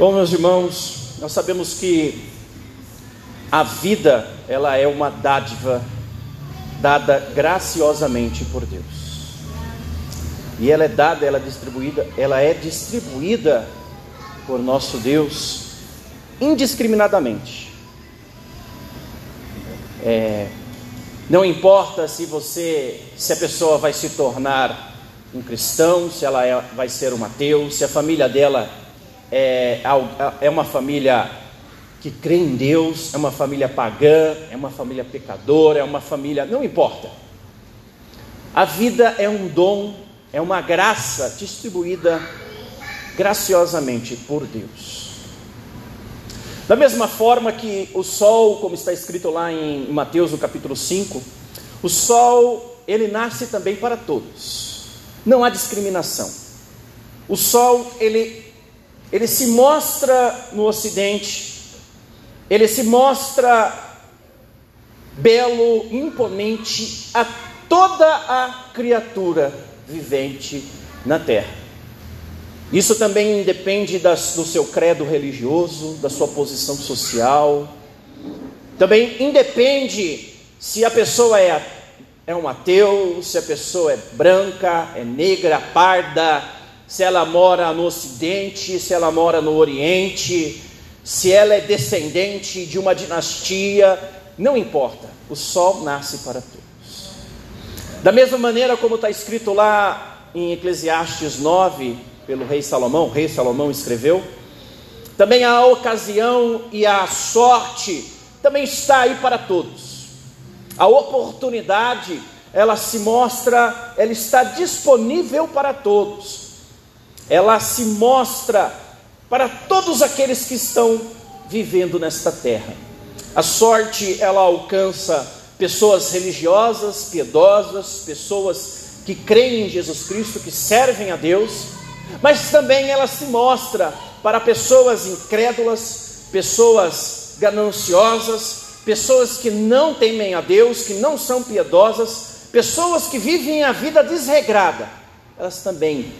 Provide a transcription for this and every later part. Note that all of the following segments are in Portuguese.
Bom, meus irmãos, nós sabemos que a vida, ela é uma dádiva dada graciosamente por Deus. E ela é dada, ela é distribuída, ela é distribuída por nosso Deus indiscriminadamente. É, não importa se você, se a pessoa vai se tornar um cristão, se ela é, vai ser um ateu, se a família dela é, é uma família que crê em Deus, é uma família pagã, é uma família pecadora, é uma família. Não importa. A vida é um dom, é uma graça distribuída graciosamente por Deus. Da mesma forma que o sol, como está escrito lá em Mateus no capítulo 5, o sol, ele nasce também para todos. Não há discriminação. O sol, ele ele se mostra no Ocidente, ele se mostra belo, imponente a toda a criatura vivente na terra. Isso também depende das, do seu credo religioso, da sua posição social. Também independe se a pessoa é, é um ateu, se a pessoa é branca, é negra, parda, se ela mora no Ocidente, se ela mora no Oriente, se ela é descendente de uma dinastia, não importa, o sol nasce para todos. Da mesma maneira como está escrito lá em Eclesiastes 9, pelo rei Salomão, o rei Salomão escreveu, também a ocasião e a sorte também está aí para todos. A oportunidade, ela se mostra, ela está disponível para todos ela se mostra para todos aqueles que estão vivendo nesta terra. A sorte ela alcança pessoas religiosas, piedosas, pessoas que creem em Jesus Cristo, que servem a Deus, mas também ela se mostra para pessoas incrédulas, pessoas gananciosas, pessoas que não temem a Deus, que não são piedosas, pessoas que vivem a vida desregrada. Elas também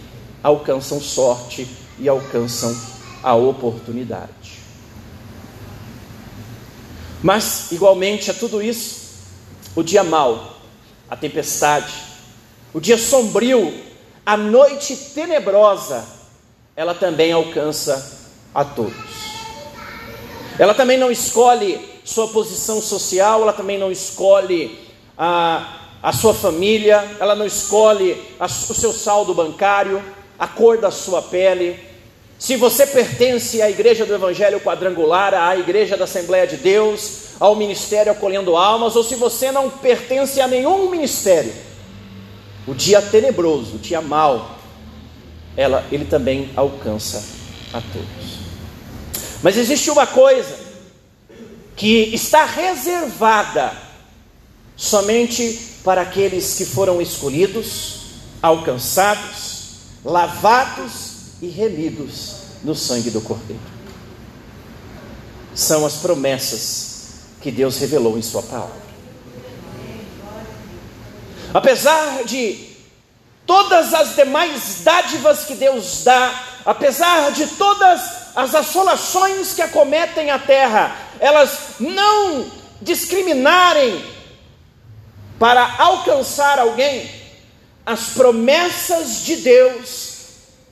alcançam sorte e alcançam a oportunidade. Mas, igualmente a tudo isso, o dia mau, a tempestade, o dia sombrio, a noite tenebrosa, ela também alcança a todos. Ela também não escolhe sua posição social, ela também não escolhe a, a sua família, ela não escolhe a, o seu saldo bancário, a cor da sua pele, se você pertence à igreja do Evangelho Quadrangular, à igreja da Assembleia de Deus, ao ministério acolhendo almas, ou se você não pertence a nenhum ministério, o dia tenebroso, o dia mau, ela, ele também alcança a todos. Mas existe uma coisa que está reservada somente para aqueles que foram escolhidos, alcançados, lavados e remidos no sangue do Cordeiro. São as promessas que Deus revelou em Sua palavra. Apesar de todas as demais dádivas que Deus dá, apesar de todas as assolações que acometem a terra, elas não discriminarem para alcançar alguém, as promessas de Deus,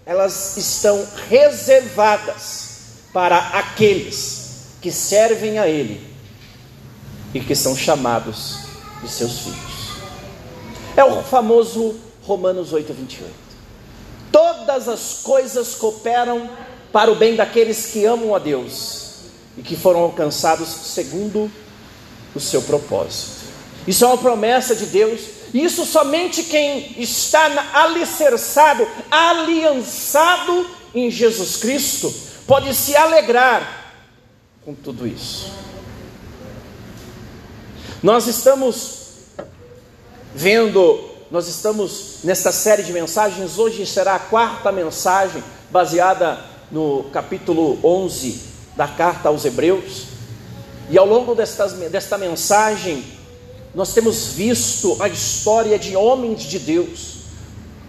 elas estão reservadas para aqueles que servem a Ele e que são chamados de seus filhos. É o famoso Romanos 8, 28. Todas as coisas cooperam para o bem daqueles que amam a Deus e que foram alcançados segundo o seu propósito. Isso é uma promessa de Deus isso somente quem está alicerçado, aliançado em Jesus Cristo, pode se alegrar com tudo isso. Nós estamos vendo, nós estamos nesta série de mensagens, hoje será a quarta mensagem, baseada no capítulo 11 da carta aos Hebreus. E ao longo desta, desta mensagem, nós temos visto a história de homens de Deus,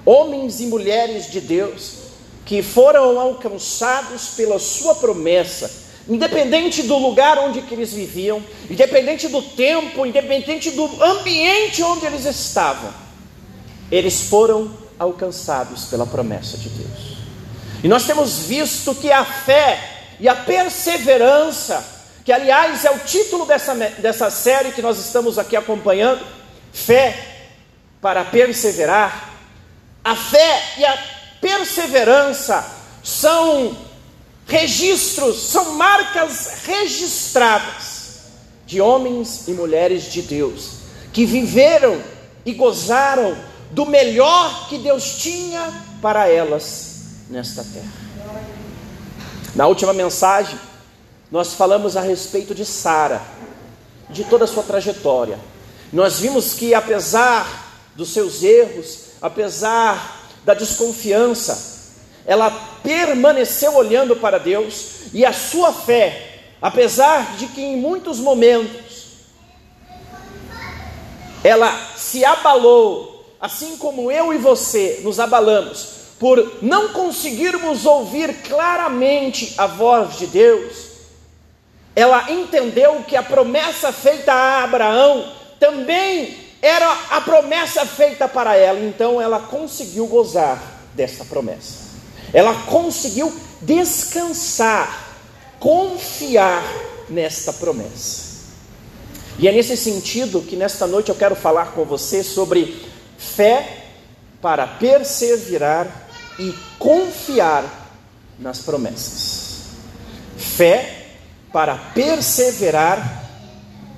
homens e mulheres de Deus, que foram alcançados pela sua promessa, independente do lugar onde eles viviam, independente do tempo, independente do ambiente onde eles estavam, eles foram alcançados pela promessa de Deus. E nós temos visto que a fé e a perseverança, que aliás é o título dessa, dessa série que nós estamos aqui acompanhando, fé para perseverar, a fé e a perseverança são registros, são marcas registradas de homens e mulheres de Deus que viveram e gozaram do melhor que Deus tinha para elas nesta terra. Na última mensagem, nós falamos a respeito de Sara, de toda a sua trajetória. Nós vimos que apesar dos seus erros, apesar da desconfiança, ela permaneceu olhando para Deus e a sua fé, apesar de que em muitos momentos ela se abalou, assim como eu e você nos abalamos, por não conseguirmos ouvir claramente a voz de Deus, ela entendeu que a promessa feita a Abraão também era a promessa feita para ela, então ela conseguiu gozar dessa promessa. Ela conseguiu descansar, confiar nesta promessa. E é nesse sentido que nesta noite eu quero falar com você sobre fé para perseverar e confiar nas promessas. Fé para perseverar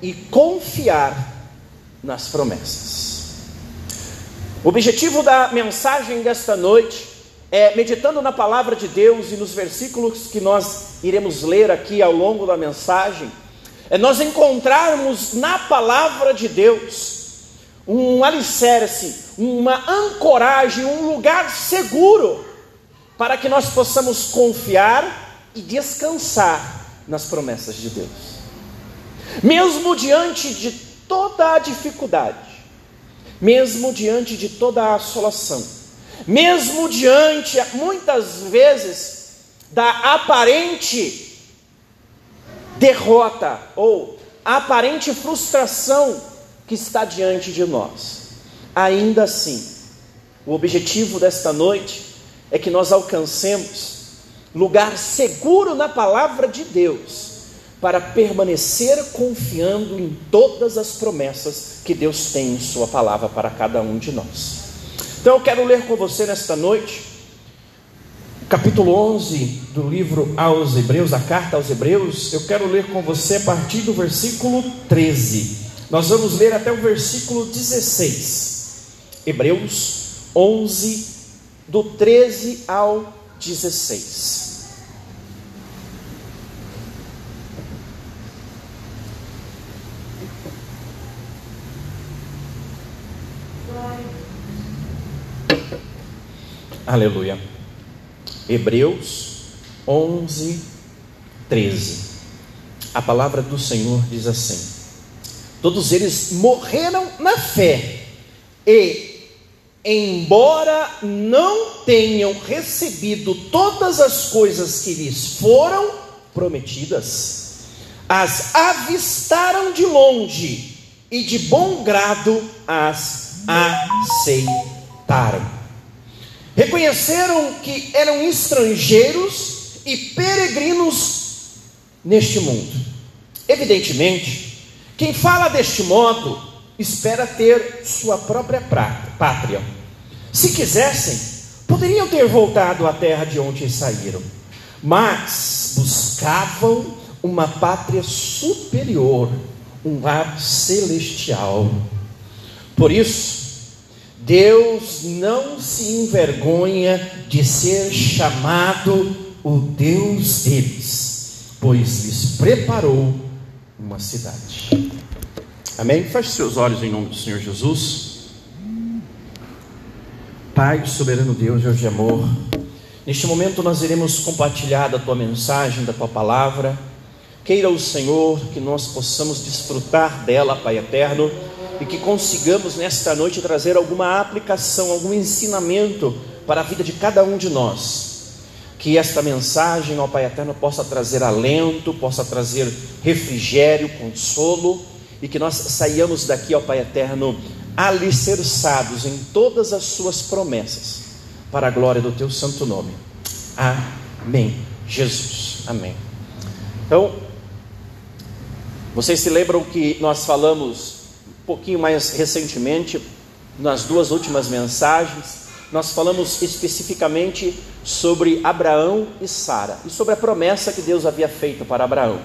e confiar nas promessas. O objetivo da mensagem desta noite é, meditando na palavra de Deus e nos versículos que nós iremos ler aqui ao longo da mensagem, é nós encontrarmos na palavra de Deus um alicerce, uma ancoragem, um lugar seguro para que nós possamos confiar e descansar nas promessas de Deus. Mesmo diante de toda a dificuldade, mesmo diante de toda a assolação, mesmo diante, muitas vezes, da aparente derrota ou aparente frustração que está diante de nós. Ainda assim, o objetivo desta noite é que nós alcancemos lugar seguro na palavra de Deus para permanecer confiando em todas as promessas que Deus tem em Sua palavra para cada um de nós. Então eu quero ler com você nesta noite, capítulo 11 do livro aos Hebreus, a carta aos Hebreus. Eu quero ler com você a partir do versículo 13. Nós vamos ler até o versículo 16. Hebreus 11, do 13 ao 16. Aleluia. Hebreus 11, 13. A palavra do Senhor diz assim: Todos eles morreram na fé, e, embora não tenham recebido todas as coisas que lhes foram prometidas, as avistaram de longe e de bom grado as aceitaram reconheceram que eram estrangeiros e peregrinos neste mundo. Evidentemente, quem fala deste modo espera ter sua própria pátria. Se quisessem, poderiam ter voltado à terra de onde saíram, mas buscavam uma pátria superior, um lar celestial. Por isso, Deus não se envergonha de ser chamado o Deus deles, pois lhes preparou uma cidade. Amém? Feche seus olhos em nome do Senhor Jesus. Pai, soberano Deus, Deus de amor, neste momento nós iremos compartilhar da tua mensagem, da tua palavra. Queira o Senhor que nós possamos desfrutar dela, Pai eterno e que consigamos nesta noite trazer alguma aplicação, algum ensinamento para a vida de cada um de nós. que esta mensagem, ó Pai eterno, possa trazer alento, possa trazer refrigério, consolo, e que nós saiamos daqui, ó Pai eterno, alicerçados em todas as Suas promessas, para a glória do Teu santo nome. Amém. Jesus. Amém. Então, vocês se lembram que nós falamos um pouquinho mais recentemente, nas duas últimas mensagens, nós falamos especificamente sobre Abraão e Sara e sobre a promessa que Deus havia feito para Abraão.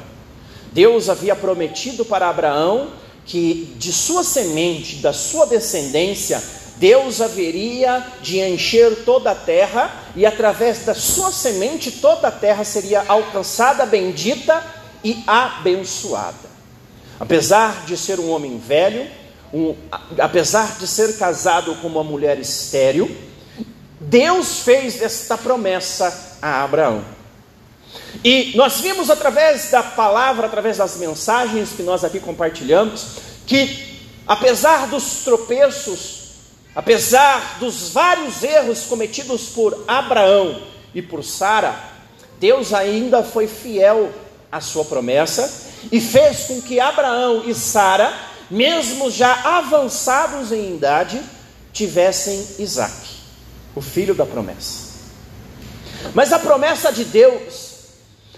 Deus havia prometido para Abraão que de sua semente, da sua descendência, Deus haveria de encher toda a terra e através da sua semente toda a terra seria alcançada, bendita e abençoada. Apesar de ser um homem velho, um, apesar de ser casado com uma mulher estéril, Deus fez esta promessa a Abraão. E nós vimos através da palavra, através das mensagens que nós aqui compartilhamos, que apesar dos tropeços, apesar dos vários erros cometidos por Abraão e por Sara, Deus ainda foi fiel à sua promessa e fez com que Abraão e Sara, mesmo já avançados em idade, tivessem Isaac, o filho da promessa. Mas a promessa de Deus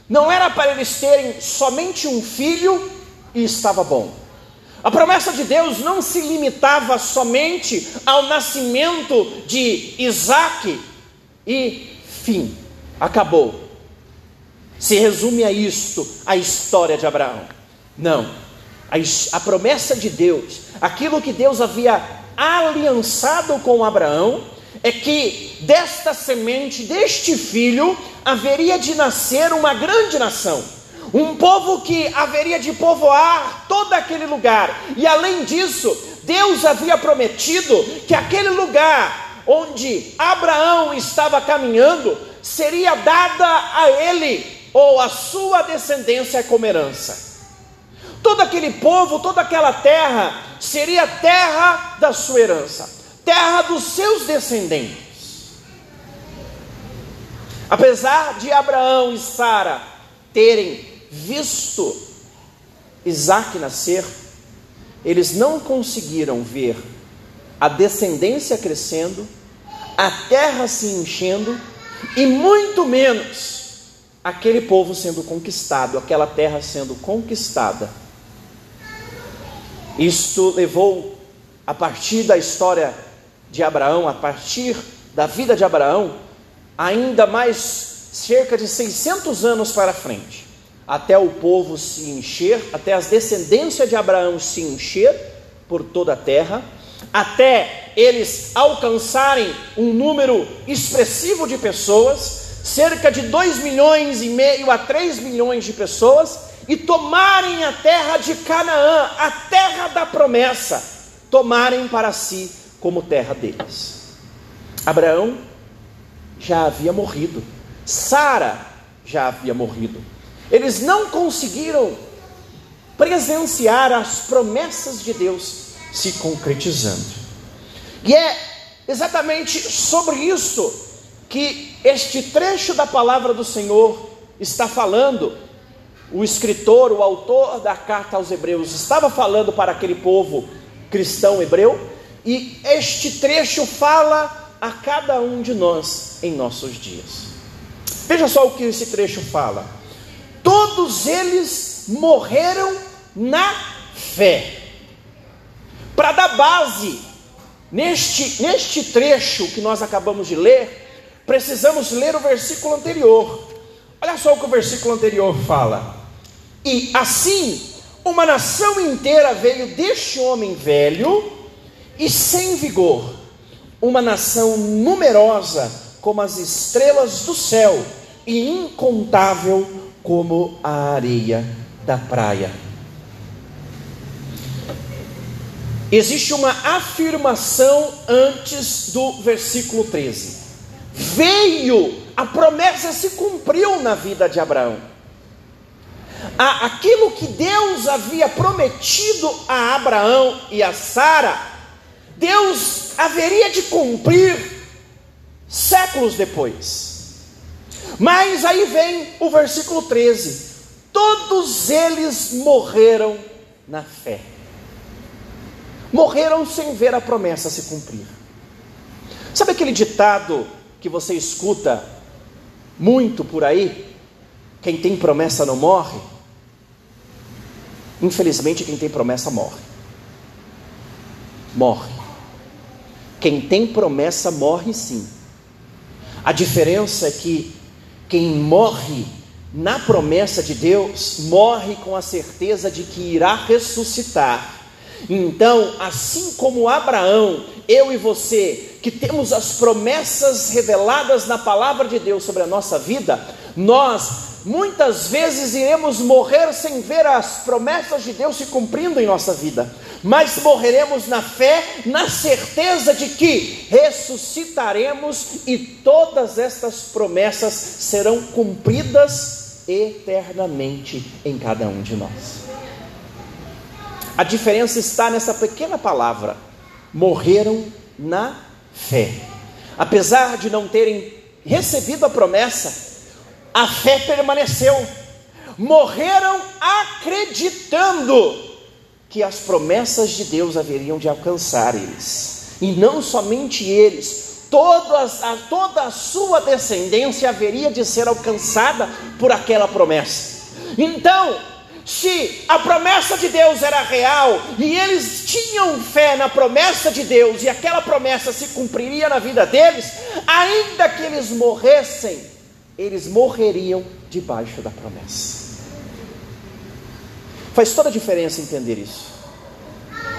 não era para eles terem somente um filho e estava bom. A promessa de Deus não se limitava somente ao nascimento de Isaac e fim, acabou. Se resume a isto a história de Abraão. Não. A, a promessa de Deus, aquilo que Deus havia aliançado com Abraão, é que desta semente, deste filho, haveria de nascer uma grande nação, um povo que haveria de povoar todo aquele lugar, e além disso, Deus havia prometido que aquele lugar onde Abraão estava caminhando seria dada a ele ou a sua descendência como herança. Todo aquele povo, toda aquela terra seria terra da sua herança, terra dos seus descendentes. Apesar de Abraão e Sara terem visto Isaac nascer, eles não conseguiram ver a descendência crescendo, a terra se enchendo e muito menos aquele povo sendo conquistado, aquela terra sendo conquistada. Isto levou, a partir da história de Abraão, a partir da vida de Abraão, ainda mais cerca de 600 anos para frente, até o povo se encher, até as descendências de Abraão se encher por toda a terra, até eles alcançarem um número expressivo de pessoas, cerca de 2 milhões e meio a 3 milhões de pessoas e tomarem a terra de Canaã, a terra da promessa, tomarem para si como terra deles. Abraão já havia morrido, Sara já havia morrido. Eles não conseguiram presenciar as promessas de Deus se concretizando. E é exatamente sobre isso que este trecho da palavra do Senhor está falando, o escritor, o autor da carta aos Hebreus, estava falando para aquele povo cristão hebreu, e este trecho fala a cada um de nós em nossos dias. Veja só o que esse trecho fala: todos eles morreram na fé. Para dar base neste, neste trecho que nós acabamos de ler, precisamos ler o versículo anterior. Olha só o que o versículo anterior fala. E assim, uma nação inteira veio deste homem velho e sem vigor, uma nação numerosa como as estrelas do céu e incontável como a areia da praia. Existe uma afirmação antes do versículo 13 veio, a promessa se cumpriu na vida de Abraão. Aquilo que Deus havia prometido a Abraão e a Sara, Deus haveria de cumprir séculos depois. Mas aí vem o versículo 13: todos eles morreram na fé. Morreram sem ver a promessa se cumprir. Sabe aquele ditado que você escuta muito por aí? Quem tem promessa não morre? Infelizmente, quem tem promessa morre. Morre. Quem tem promessa morre sim. A diferença é que quem morre na promessa de Deus morre com a certeza de que irá ressuscitar. Então, assim como Abraão, eu e você, que temos as promessas reveladas na palavra de Deus sobre a nossa vida, nós muitas vezes iremos morrer sem ver as promessas de Deus se cumprindo em nossa vida, mas morreremos na fé, na certeza de que ressuscitaremos e todas estas promessas serão cumpridas eternamente em cada um de nós. A diferença está nessa pequena palavra: morreram na fé. Apesar de não terem recebido a promessa, a fé permaneceu. Morreram acreditando que as promessas de Deus haveriam de alcançar eles. E não somente eles, todas, a, toda a sua descendência haveria de ser alcançada por aquela promessa. Então, se a promessa de Deus era real e eles tinham fé na promessa de Deus e aquela promessa se cumpriria na vida deles, ainda que eles morressem, eles morreriam debaixo da promessa. Faz toda a diferença entender isso.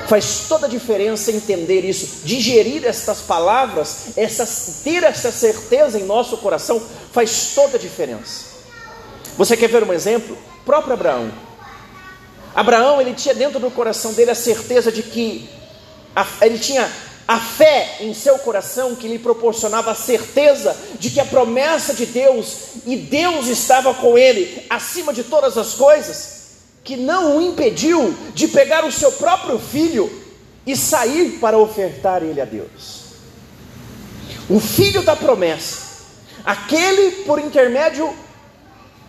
Faz toda a diferença entender isso, digerir estas palavras, essas, ter essa certeza em nosso coração, faz toda a diferença. Você quer ver um exemplo? O próprio Abraão. Abraão, ele tinha dentro do coração dele a certeza de que a, ele tinha a fé em seu coração que lhe proporcionava a certeza de que a promessa de Deus e Deus estava com ele acima de todas as coisas, que não o impediu de pegar o seu próprio filho e sair para ofertar ele a Deus. O filho da promessa, aquele por intermédio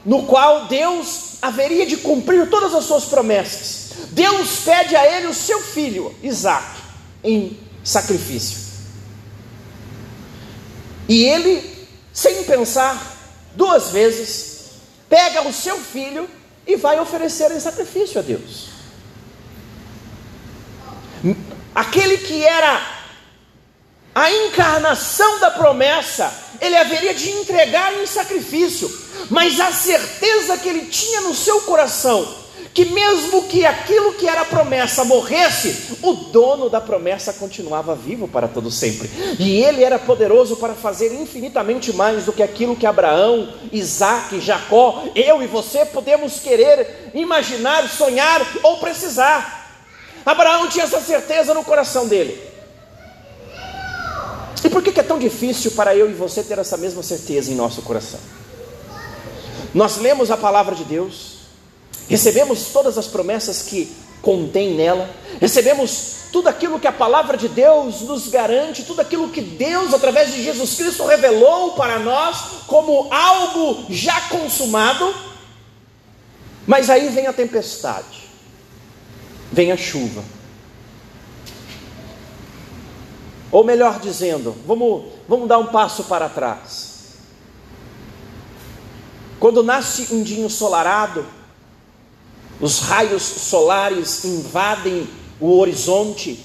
no qual Deus haveria de cumprir todas as suas promessas. Deus pede a ele o seu filho, Isaac, em sacrifício. E ele, sem pensar duas vezes, pega o seu filho e vai oferecer em sacrifício a Deus. Aquele que era a encarnação da promessa, ele haveria de entregar em sacrifício, mas a certeza que ele tinha no seu coração que mesmo que aquilo que era promessa morresse, o dono da promessa continuava vivo para todo sempre. E ele era poderoso para fazer infinitamente mais do que aquilo que Abraão, Isaac, Jacó, eu e você podemos querer, imaginar, sonhar ou precisar. Abraão tinha essa certeza no coração dele. E por que é tão difícil para eu e você ter essa mesma certeza em nosso coração? Nós lemos a palavra de Deus, recebemos todas as promessas que contém nela, recebemos tudo aquilo que a palavra de Deus nos garante, tudo aquilo que Deus, através de Jesus Cristo, revelou para nós como algo já consumado, mas aí vem a tempestade, vem a chuva. Ou melhor dizendo, vamos, vamos dar um passo para trás. Quando nasce um dia ensolarado, os raios solares invadem o horizonte,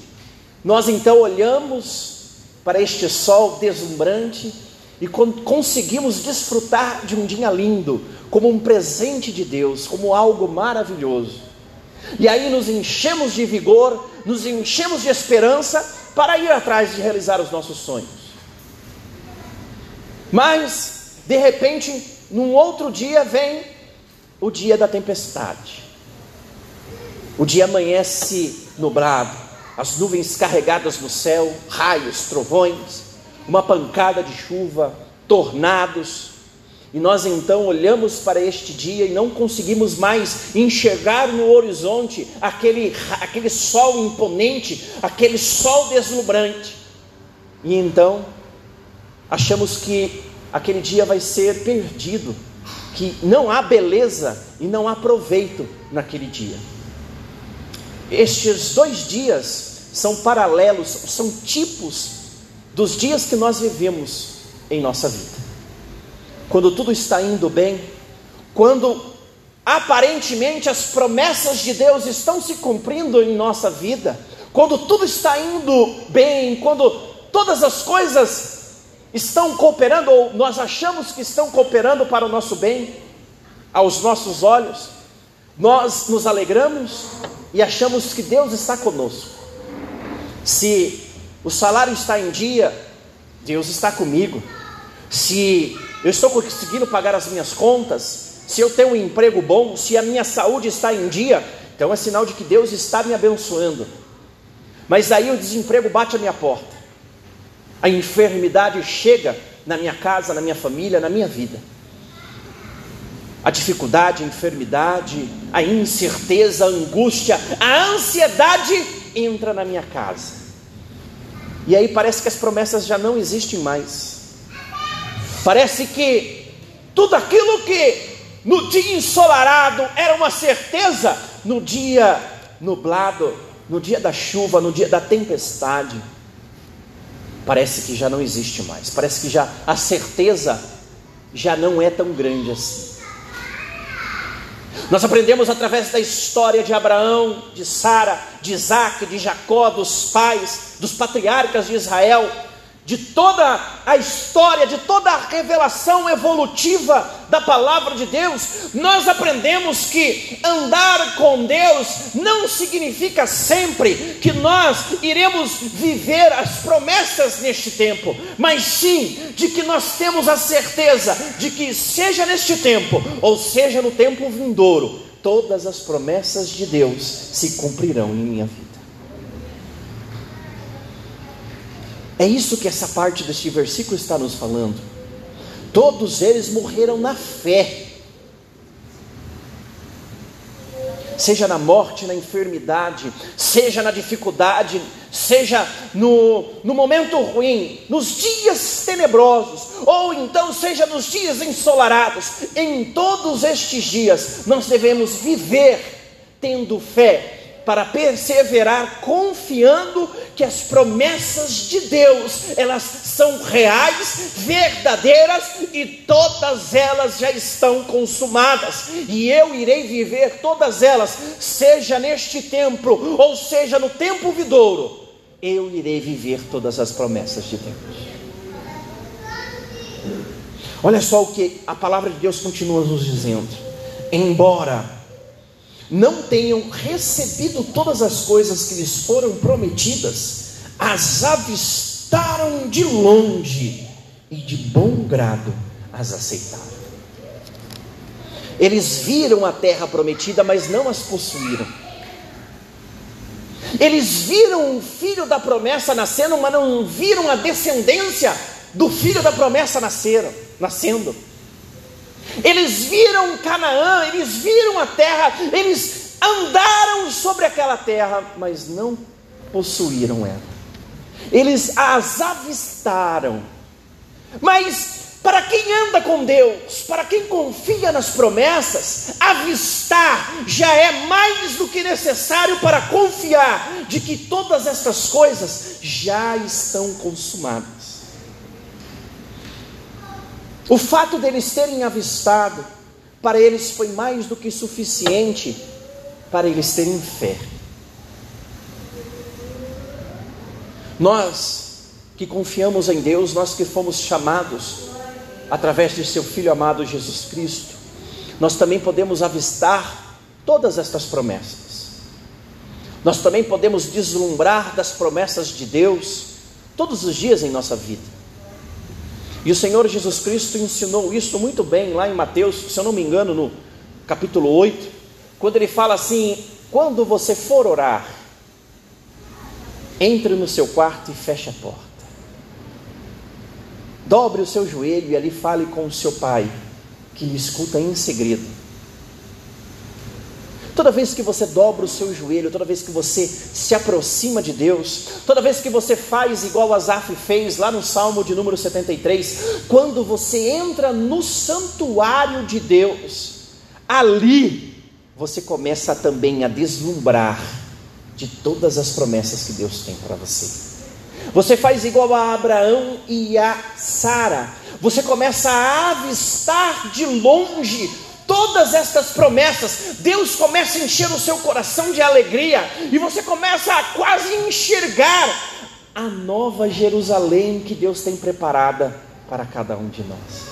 nós então olhamos para este sol deslumbrante e conseguimos desfrutar de um dia lindo, como um presente de Deus, como algo maravilhoso. E aí nos enchemos de vigor, nos enchemos de esperança para ir atrás de realizar os nossos sonhos. Mas, de repente, num outro dia vem o dia da tempestade. O dia amanhece nublado, as nuvens carregadas no céu, raios, trovões, uma pancada de chuva, tornados. E nós então olhamos para este dia e não conseguimos mais enxergar no horizonte aquele, aquele sol imponente, aquele sol deslumbrante. E então achamos que aquele dia vai ser perdido, que não há beleza e não há proveito naquele dia. Estes dois dias são paralelos, são tipos dos dias que nós vivemos em nossa vida. Quando tudo está indo bem, quando aparentemente as promessas de Deus estão se cumprindo em nossa vida, quando tudo está indo bem, quando todas as coisas estão cooperando, ou nós achamos que estão cooperando para o nosso bem, aos nossos olhos, nós nos alegramos e achamos que Deus está conosco. Se o salário está em dia, Deus está comigo. Se eu estou conseguindo pagar as minhas contas, se eu tenho um emprego bom, se a minha saúde está em dia, então é sinal de que Deus está me abençoando. Mas aí o desemprego bate a minha porta, a enfermidade chega na minha casa, na minha família, na minha vida. A dificuldade, a enfermidade, a incerteza, a angústia, a ansiedade entra na minha casa. E aí parece que as promessas já não existem mais. Parece que tudo aquilo que no dia ensolarado era uma certeza, no dia nublado, no dia da chuva, no dia da tempestade, parece que já não existe mais. Parece que já a certeza já não é tão grande assim. Nós aprendemos através da história de Abraão, de Sara, de Isaac, de Jacó, dos pais, dos patriarcas de Israel, de toda a história, de toda a revelação evolutiva da palavra de Deus, nós aprendemos que andar com Deus não significa sempre que nós iremos viver as promessas neste tempo, mas sim de que nós temos a certeza de que, seja neste tempo ou seja no tempo vindouro, todas as promessas de Deus se cumprirão em minha vida. É isso que essa parte deste versículo está nos falando. Todos eles morreram na fé. Seja na morte, na enfermidade, seja na dificuldade, seja no, no momento ruim, nos dias tenebrosos, ou então seja nos dias ensolarados, em todos estes dias nós devemos viver tendo fé, para perseverar confiando que as promessas de Deus, elas são reais, verdadeiras e todas elas já estão consumadas. E eu irei viver todas elas, seja neste tempo ou seja no tempo vidouro. Eu irei viver todas as promessas de Deus. Olha só o que a palavra de Deus continua nos dizendo. Embora não tenham recebido todas as coisas que lhes foram prometidas, as avistaram de longe e de bom grado as aceitaram. Eles viram a terra prometida, mas não as possuíram. Eles viram o filho da promessa nascendo, mas não viram a descendência do filho da promessa nasceram, nascendo. Eles viram Canaã, eles viram a terra, eles andaram sobre aquela terra, mas não possuíram ela. Eles as avistaram. Mas para quem anda com Deus, para quem confia nas promessas, avistar já é mais do que necessário para confiar de que todas estas coisas já estão consumadas. O fato deles terem avistado, para eles foi mais do que suficiente para eles terem fé. Nós que confiamos em Deus, nós que fomos chamados através de seu Filho amado Jesus Cristo, nós também podemos avistar todas estas promessas. Nós também podemos deslumbrar das promessas de Deus todos os dias em nossa vida. E o Senhor Jesus Cristo ensinou isso muito bem lá em Mateus, se eu não me engano, no capítulo 8, quando ele fala assim: quando você for orar, entre no seu quarto e feche a porta. Dobre o seu joelho e ali fale com o seu pai, que lhe escuta em segredo. Toda vez que você dobra o seu joelho, toda vez que você se aproxima de Deus, toda vez que você faz igual Asaf fez lá no Salmo de número 73, quando você entra no santuário de Deus, ali você começa também a deslumbrar de todas as promessas que Deus tem para você. Você faz igual a Abraão e a Sara. Você começa a avistar de longe todas estas promessas, Deus começa a encher o seu coração de alegria, e você começa a quase enxergar a nova Jerusalém que Deus tem preparada para cada um de nós.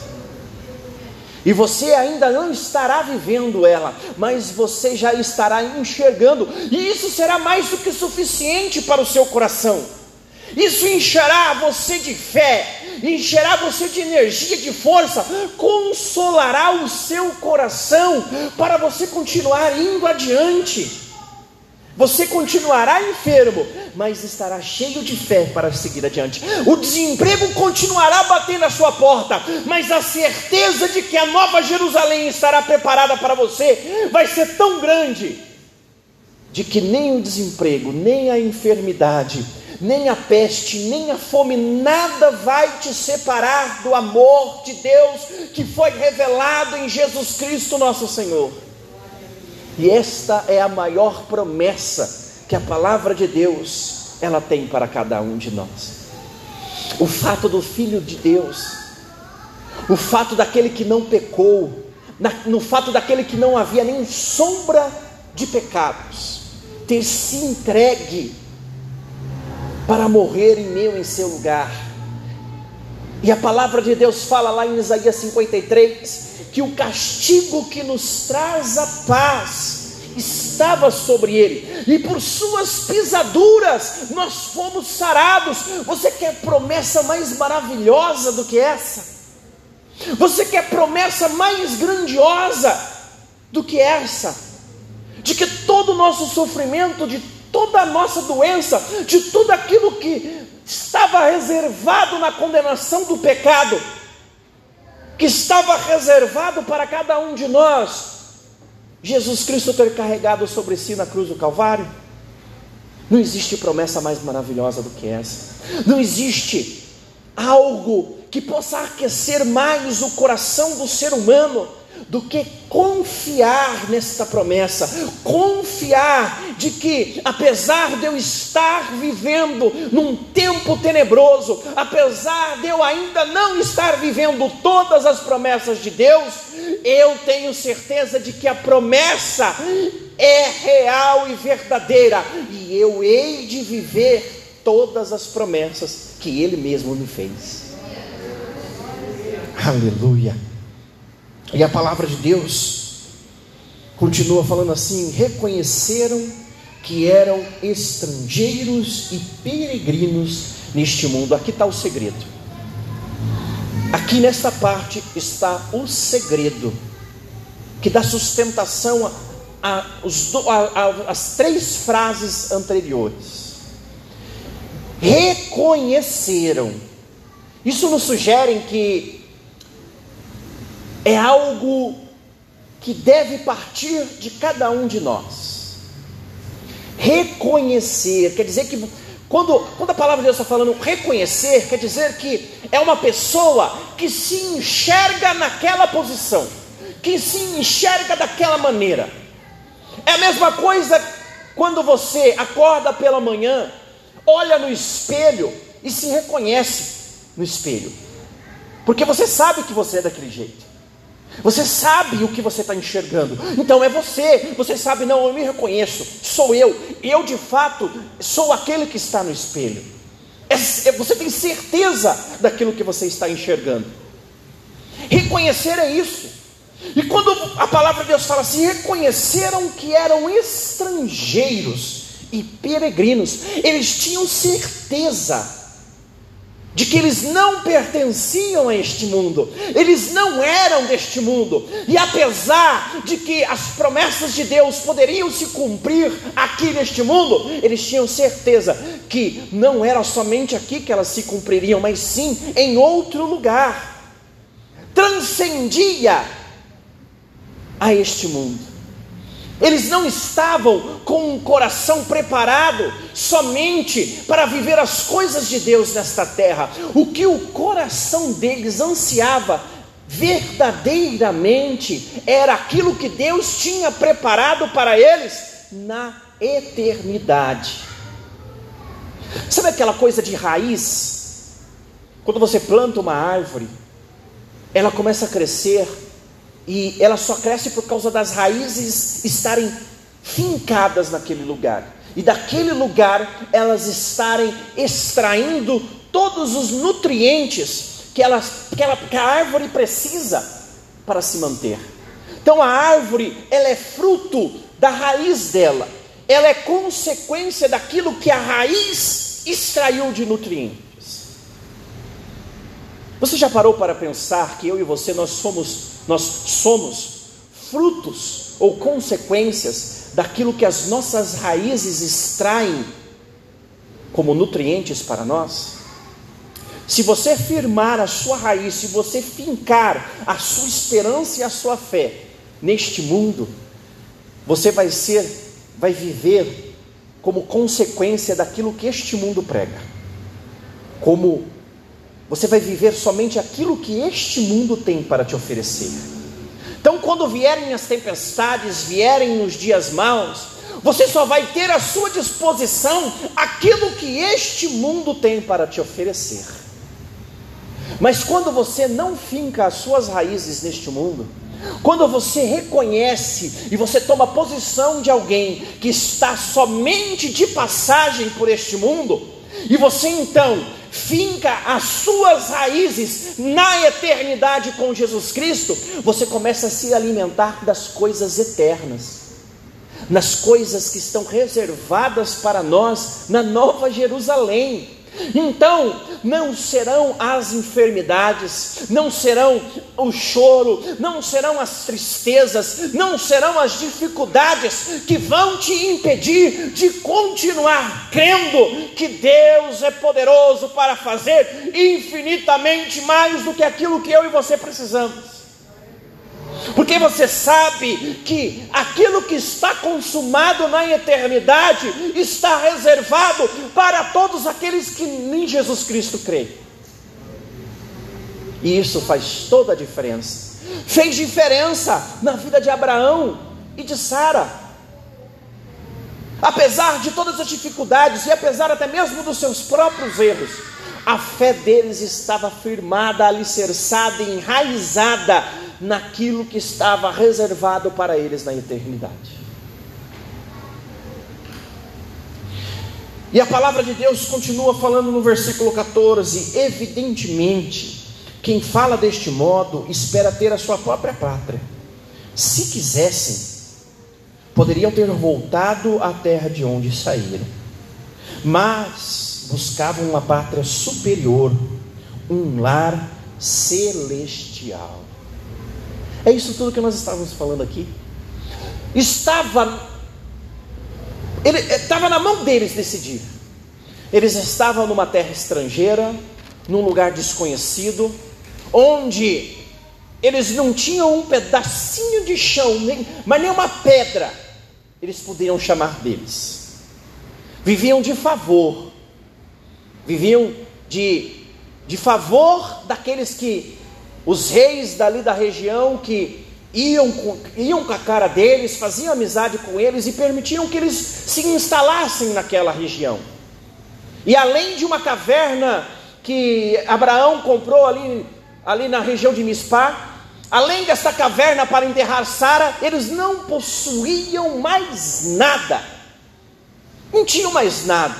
E você ainda não estará vivendo ela, mas você já estará enxergando, e isso será mais do que suficiente para o seu coração. Isso encherá você de fé, encherá você de energia, de força, consolará o seu coração para você continuar indo adiante. Você continuará enfermo, mas estará cheio de fé para seguir adiante. O desemprego continuará batendo na sua porta, mas a certeza de que a nova Jerusalém estará preparada para você vai ser tão grande, de que nem o desemprego, nem a enfermidade, nem a peste, nem a fome, nada vai te separar do amor de Deus que foi revelado em Jesus Cristo, nosso Senhor. E esta é a maior promessa que a palavra de Deus ela tem para cada um de nós. O fato do filho de Deus, o fato daquele que não pecou, no fato daquele que não havia nem sombra de pecados, ter se entregue para morrer em meu em seu lugar. E a palavra de Deus fala lá em Isaías 53 que o castigo que nos traz a paz estava sobre ele, e por suas pisaduras nós fomos sarados. Você quer promessa mais maravilhosa do que essa? Você quer promessa mais grandiosa do que essa? De que todo o nosso sofrimento, de toda a nossa doença, de tudo aquilo que estava reservado na condenação do pecado, que estava reservado para cada um de nós, Jesus Cristo ter carregado sobre si na cruz do Calvário. Não existe promessa mais maravilhosa do que essa. Não existe algo que possa aquecer mais o coração do ser humano do que confiar nesta promessa, confiar de que, apesar de eu estar vivendo num tempo tenebroso, apesar de eu ainda não estar vivendo todas as promessas de Deus, eu tenho certeza de que a promessa é real e verdadeira, e eu hei de viver todas as promessas que Ele mesmo me fez. Aleluia. E a palavra de Deus continua falando assim: reconheceram que eram estrangeiros e peregrinos neste mundo. Aqui está o segredo. Aqui nesta parte está o segredo que dá sustentação às três frases anteriores. Reconheceram. Isso nos sugere que é algo que deve partir de cada um de nós. Reconhecer, quer dizer que quando, quando a palavra de Deus está falando reconhecer, quer dizer que é uma pessoa que se enxerga naquela posição, que se enxerga daquela maneira. É a mesma coisa quando você acorda pela manhã, olha no espelho e se reconhece no espelho, porque você sabe que você é daquele jeito. Você sabe o que você está enxergando. Então é você. Você sabe, não, eu me reconheço. Sou eu. Eu de fato sou aquele que está no espelho. É, é, você tem certeza daquilo que você está enxergando. Reconhecer é isso. E quando a palavra de Deus fala assim, reconheceram que eram estrangeiros e peregrinos, eles tinham certeza de que eles não pertenciam a este mundo, eles não eram deste mundo, e apesar de que as promessas de Deus poderiam se cumprir aqui neste mundo, eles tinham certeza que não era somente aqui que elas se cumpririam, mas sim em outro lugar, transcendia a este mundo. Eles não estavam com um coração preparado somente para viver as coisas de Deus nesta terra. O que o coração deles ansiava verdadeiramente era aquilo que Deus tinha preparado para eles na eternidade. Sabe aquela coisa de raiz? Quando você planta uma árvore, ela começa a crescer e ela só cresce por causa das raízes estarem fincadas naquele lugar. E daquele lugar elas estarem extraindo todos os nutrientes que, ela, que, ela, que a árvore precisa para se manter. Então a árvore, ela é fruto da raiz dela. Ela é consequência daquilo que a raiz extraiu de nutrientes. Você já parou para pensar que eu e você nós somos nós somos frutos ou consequências daquilo que as nossas raízes extraem como nutrientes para nós? Se você firmar a sua raiz, se você fincar a sua esperança e a sua fé neste mundo, você vai ser, vai viver como consequência daquilo que este mundo prega. Como você vai viver somente aquilo que este mundo tem para te oferecer. Então, quando vierem as tempestades, vierem os dias maus, você só vai ter à sua disposição aquilo que este mundo tem para te oferecer. Mas quando você não finca as suas raízes neste mundo, quando você reconhece e você toma posição de alguém que está somente de passagem por este mundo, e você então finca as suas raízes na eternidade com Jesus Cristo, você começa a se alimentar das coisas eternas, nas coisas que estão reservadas para nós na Nova Jerusalém. Então, não serão as enfermidades, não serão o choro, não serão as tristezas, não serão as dificuldades que vão te impedir de continuar crendo que Deus é poderoso para fazer infinitamente mais do que aquilo que eu e você precisamos porque você sabe que aquilo que está consumado na eternidade está reservado para todos aqueles que em Jesus Cristo creem. E isso faz toda a diferença. Fez diferença na vida de Abraão e de Sara. Apesar de todas as dificuldades e apesar até mesmo dos seus próprios erros, a fé deles estava firmada, alicerçada, enraizada naquilo que estava reservado para eles na eternidade. E a palavra de Deus continua falando no versículo 14: evidentemente, quem fala deste modo espera ter a sua própria pátria. Se quisessem, poderiam ter voltado à terra de onde saíram, mas buscavam uma pátria superior, um lar celestial. É isso tudo que nós estávamos falando aqui. Estava, ele estava na mão deles decidir. Eles estavam numa terra estrangeira, num lugar desconhecido, onde eles não tinham um pedacinho de chão, nem, mas nem uma pedra, eles poderiam chamar deles. Viviam de favor, viviam de, de favor daqueles que os reis dali da região que iam com, iam com a cara deles, faziam amizade com eles e permitiam que eles se instalassem naquela região. E além de uma caverna que Abraão comprou ali, ali na região de Mispá, além dessa caverna para enterrar Sara, eles não possuíam mais nada. Não tinham mais nada.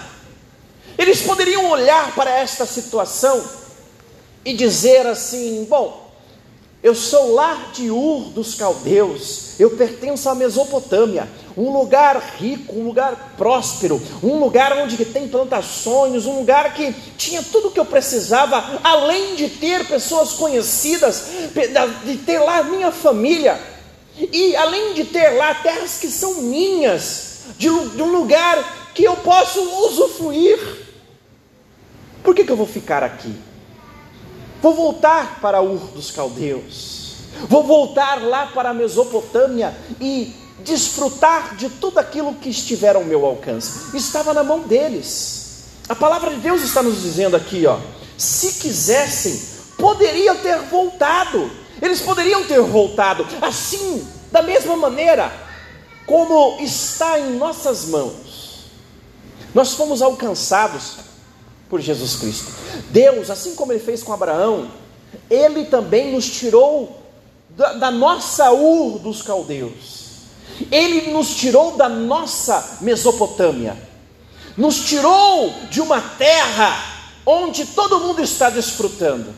Eles poderiam olhar para esta situação e dizer assim: bom, eu sou lá de Ur dos caldeus, eu pertenço à Mesopotâmia, um lugar rico, um lugar próspero, um lugar onde tem plantações, um lugar que tinha tudo o que eu precisava, além de ter pessoas conhecidas, de ter lá minha família, e além de ter lá terras que são minhas, de, de um lugar que eu posso usufruir. Por que, que eu vou ficar aqui? Vou voltar para Ur dos Caldeus. Vou voltar lá para a Mesopotâmia e desfrutar de tudo aquilo que estiver ao meu alcance. Estava na mão deles. A palavra de Deus está nos dizendo aqui, ó, se quisessem, poderiam ter voltado. Eles poderiam ter voltado assim, da mesma maneira como está em nossas mãos. Nós fomos alcançados por Jesus Cristo. Deus, assim como ele fez com Abraão, ele também nos tirou da, da nossa Ur dos caldeus. Ele nos tirou da nossa Mesopotâmia. Nos tirou de uma terra onde todo mundo está desfrutando.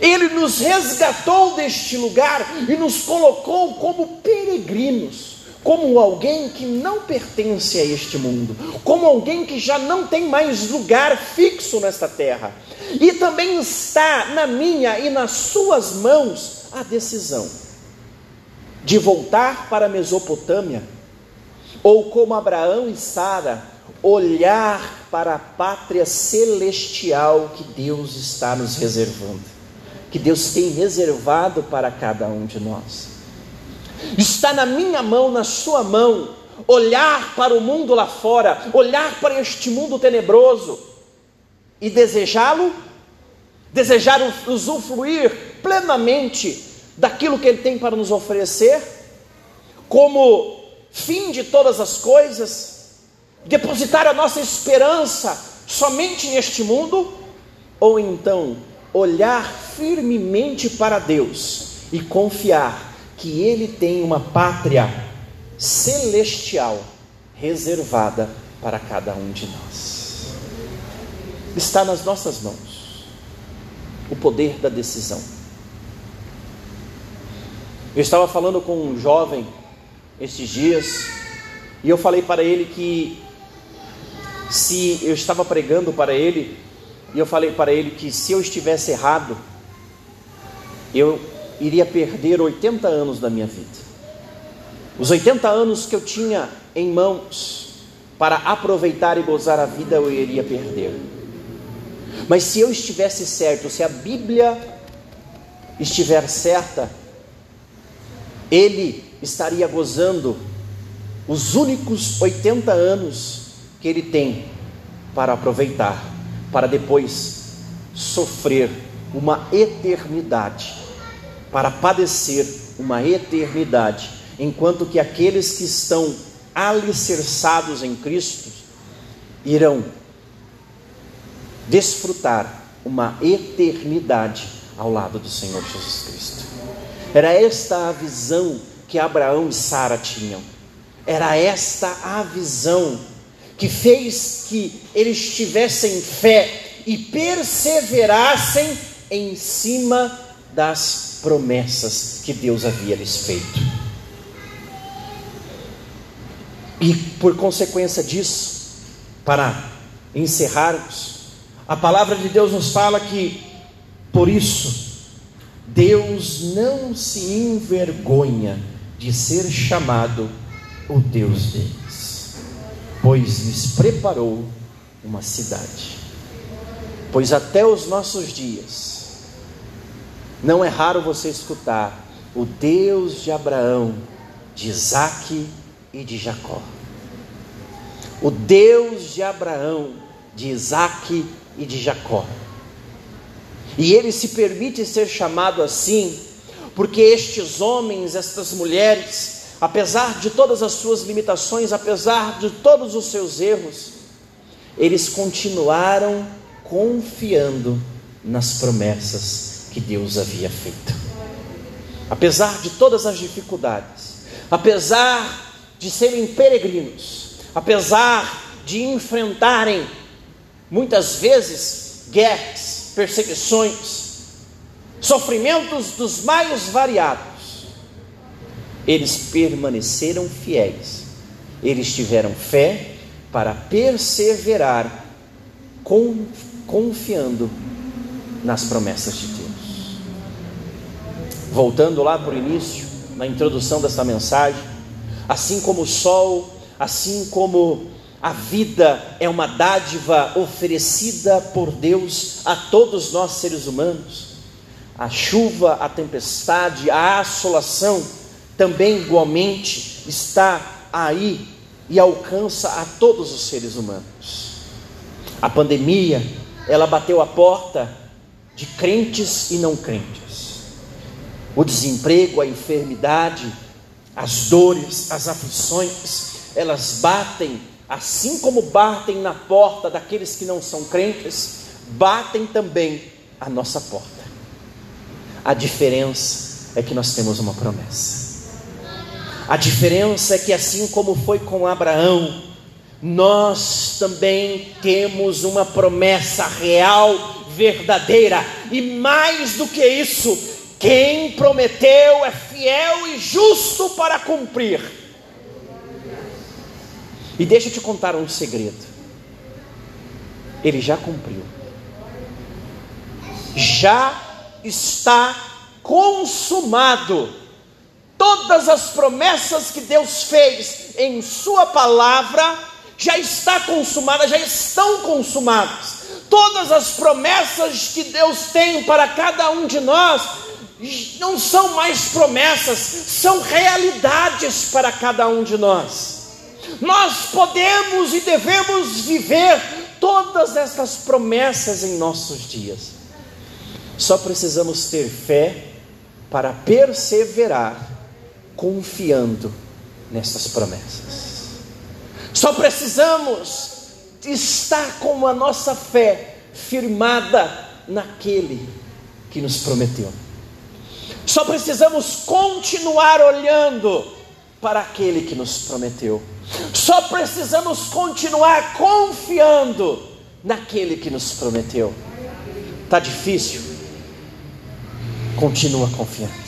Ele nos resgatou deste lugar e nos colocou como peregrinos como alguém que não pertence a este mundo, como alguém que já não tem mais lugar fixo nesta terra. E também está na minha e nas suas mãos a decisão de voltar para a Mesopotâmia, ou como Abraão e Sara, olhar para a pátria celestial que Deus está nos reservando, que Deus tem reservado para cada um de nós. Está na minha mão, na sua mão, olhar para o mundo lá fora, olhar para este mundo tenebroso e desejá-lo, desejar usufruir plenamente daquilo que Ele tem para nos oferecer, como fim de todas as coisas, depositar a nossa esperança somente neste mundo, ou então olhar firmemente para Deus e confiar que Ele tem uma pátria celestial reservada para cada um de nós. Está nas nossas mãos o poder da decisão. Eu estava falando com um jovem estes dias e eu falei para ele que se eu estava pregando para ele e eu falei para ele que se eu estivesse errado, eu iria perder 80 anos da minha vida. Os 80 anos que eu tinha em mãos para aproveitar e gozar a vida, eu iria perder. Mas se eu estivesse certo, se a Bíblia estiver certa, ele estaria gozando os únicos 80 anos que ele tem para aproveitar, para depois sofrer uma eternidade para padecer uma eternidade, enquanto que aqueles que estão alicerçados em Cristo irão desfrutar uma eternidade ao lado do Senhor Jesus Cristo. Era esta a visão que Abraão e Sara tinham. Era esta a visão que fez que eles tivessem fé e perseverassem em cima das promessas que Deus havia lhes feito. E por consequência disso, para encerrarmos, a palavra de Deus nos fala que, por isso, Deus não se envergonha de ser chamado o Deus deles, pois lhes preparou uma cidade. Pois até os nossos dias, não é raro você escutar o Deus de Abraão, de Isaac e de Jacó. O Deus de Abraão, de Isaac e de Jacó. E ele se permite ser chamado assim, porque estes homens, estas mulheres, apesar de todas as suas limitações, apesar de todos os seus erros, eles continuaram confiando nas promessas que Deus havia feito. Apesar de todas as dificuldades, apesar de serem peregrinos, apesar de enfrentarem muitas vezes guerras, perseguições, sofrimentos dos mais variados, eles permaneceram fiéis, eles tiveram fé para perseverar, confiando nas promessas de Deus. Voltando lá para o início, na introdução dessa mensagem, assim como o sol, assim como a vida é uma dádiva oferecida por Deus a todos nós seres humanos, a chuva, a tempestade, a assolação, também igualmente está aí e alcança a todos os seres humanos. A pandemia, ela bateu a porta de crentes e não crentes. O desemprego, a enfermidade, as dores, as aflições, elas batem, assim como batem na porta daqueles que não são crentes, batem também a nossa porta. A diferença é que nós temos uma promessa. A diferença é que, assim como foi com Abraão, nós também temos uma promessa real, verdadeira, e mais do que isso, quem prometeu é fiel e justo para cumprir. E deixa eu te contar um segredo. Ele já cumpriu. Já está consumado Todas as promessas que Deus fez em Sua palavra já está consumada, já estão consumadas. Todas as promessas que Deus tem para cada um de nós não são mais promessas, são realidades para cada um de nós. Nós podemos e devemos viver todas essas promessas em nossos dias. Só precisamos ter fé para perseverar confiando nessas promessas. Só precisamos estar com a nossa fé firmada naquele que nos prometeu. Só precisamos continuar olhando para aquele que nos prometeu. Só precisamos continuar confiando naquele que nos prometeu. Está difícil? Continua confiando.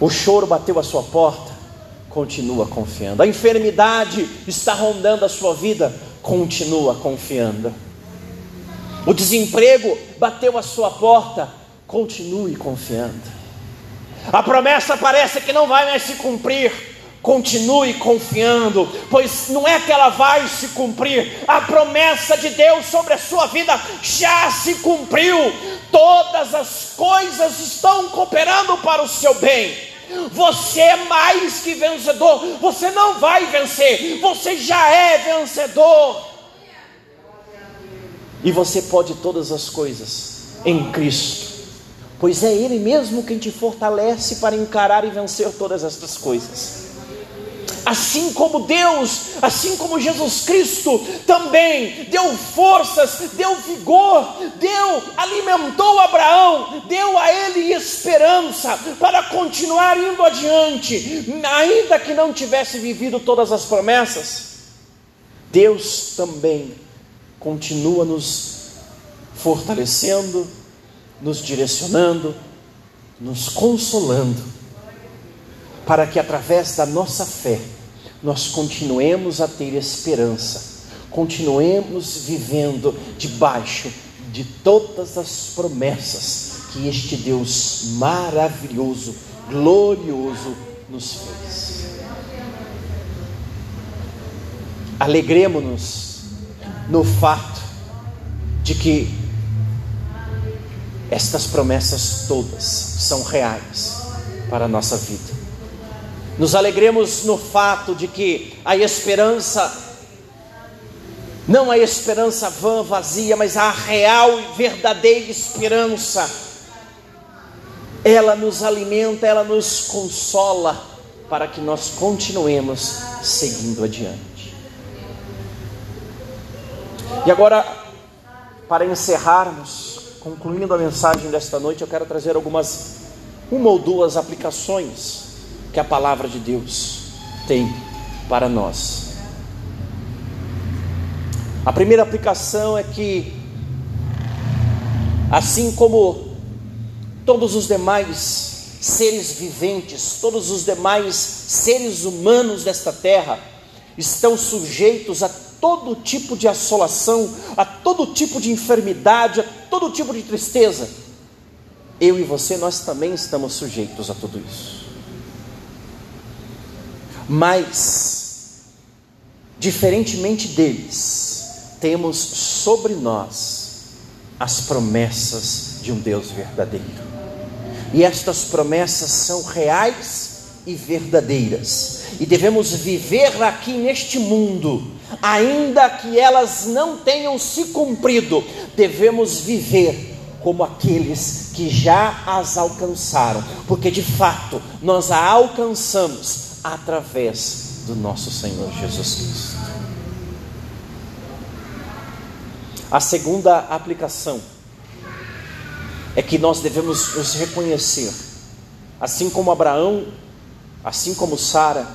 O choro bateu a sua porta, continua confiando. A enfermidade está rondando a sua vida, continua confiando. O desemprego bateu a sua porta, continue confiando. A promessa parece que não vai mais se cumprir, continue confiando, pois não é que ela vai se cumprir, a promessa de Deus sobre a sua vida já se cumpriu, todas as coisas estão cooperando para o seu bem. Você é mais que vencedor. Você não vai vencer, você já é vencedor. E você pode todas as coisas em Cristo, pois é Ele mesmo quem te fortalece para encarar e vencer todas estas coisas assim como Deus, assim como Jesus Cristo também deu forças, deu vigor, deu, alimentou Abraão, deu a ele esperança para continuar indo adiante, ainda que não tivesse vivido todas as promessas. Deus também continua nos fortalecendo, nos direcionando, nos consolando para que através da nossa fé nós continuemos a ter esperança, continuemos vivendo debaixo de todas as promessas que este Deus maravilhoso, glorioso nos fez. Alegremos-nos no fato de que estas promessas todas são reais para a nossa vida. Nos alegremos no fato de que a esperança, não a esperança vã, vazia, mas a real e verdadeira esperança, ela nos alimenta, ela nos consola, para que nós continuemos seguindo adiante. E agora, para encerrarmos, concluindo a mensagem desta noite, eu quero trazer algumas, uma ou duas aplicações que a palavra de Deus tem para nós. A primeira aplicação é que, assim como todos os demais seres viventes, todos os demais seres humanos desta terra, estão sujeitos a todo tipo de assolação, a todo tipo de enfermidade, a todo tipo de tristeza. Eu e você, nós também estamos sujeitos a tudo isso. Mas, diferentemente deles, temos sobre nós as promessas de um Deus verdadeiro. E estas promessas são reais e verdadeiras, e devemos viver aqui neste mundo, ainda que elas não tenham se cumprido, devemos viver como aqueles que já as alcançaram, porque de fato nós a alcançamos através do nosso Senhor Jesus Cristo. A segunda aplicação é que nós devemos nos reconhecer, assim como Abraão Assim como Sara,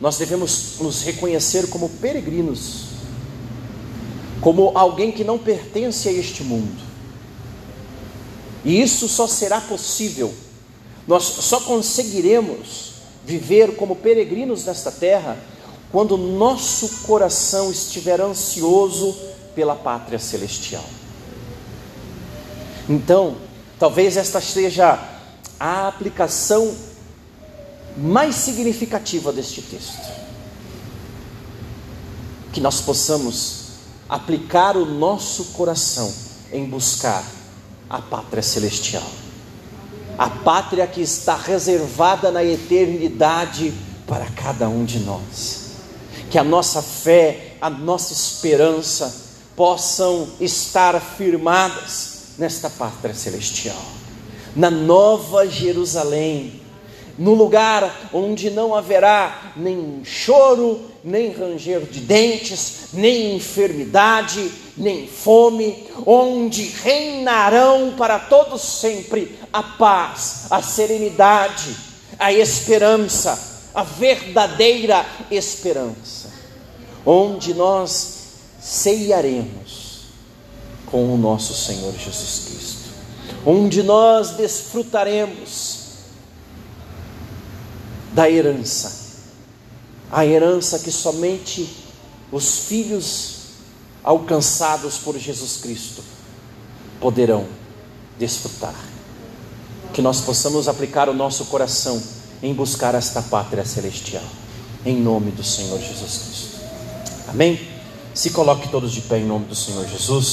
nós devemos nos reconhecer como peregrinos, como alguém que não pertence a este mundo. E isso só será possível, nós só conseguiremos viver como peregrinos nesta terra quando nosso coração estiver ansioso pela pátria celestial. Então, talvez esta seja a aplicação mais significativa deste texto. Que nós possamos aplicar o nosso coração em buscar a pátria celestial, a pátria que está reservada na eternidade para cada um de nós. Que a nossa fé, a nossa esperança possam estar firmadas nesta pátria celestial, na nova Jerusalém no lugar onde não haverá nem choro, nem ranger de dentes, nem enfermidade, nem fome, onde reinarão para todos sempre a paz, a serenidade, a esperança, a verdadeira esperança, onde nós ceiaremos com o nosso Senhor Jesus Cristo, onde nós desfrutaremos da herança, a herança que somente os filhos alcançados por Jesus Cristo poderão desfrutar. Que nós possamos aplicar o nosso coração em buscar esta pátria celestial, em nome do Senhor Jesus Cristo. Amém? Se coloque todos de pé em nome do Senhor Jesus.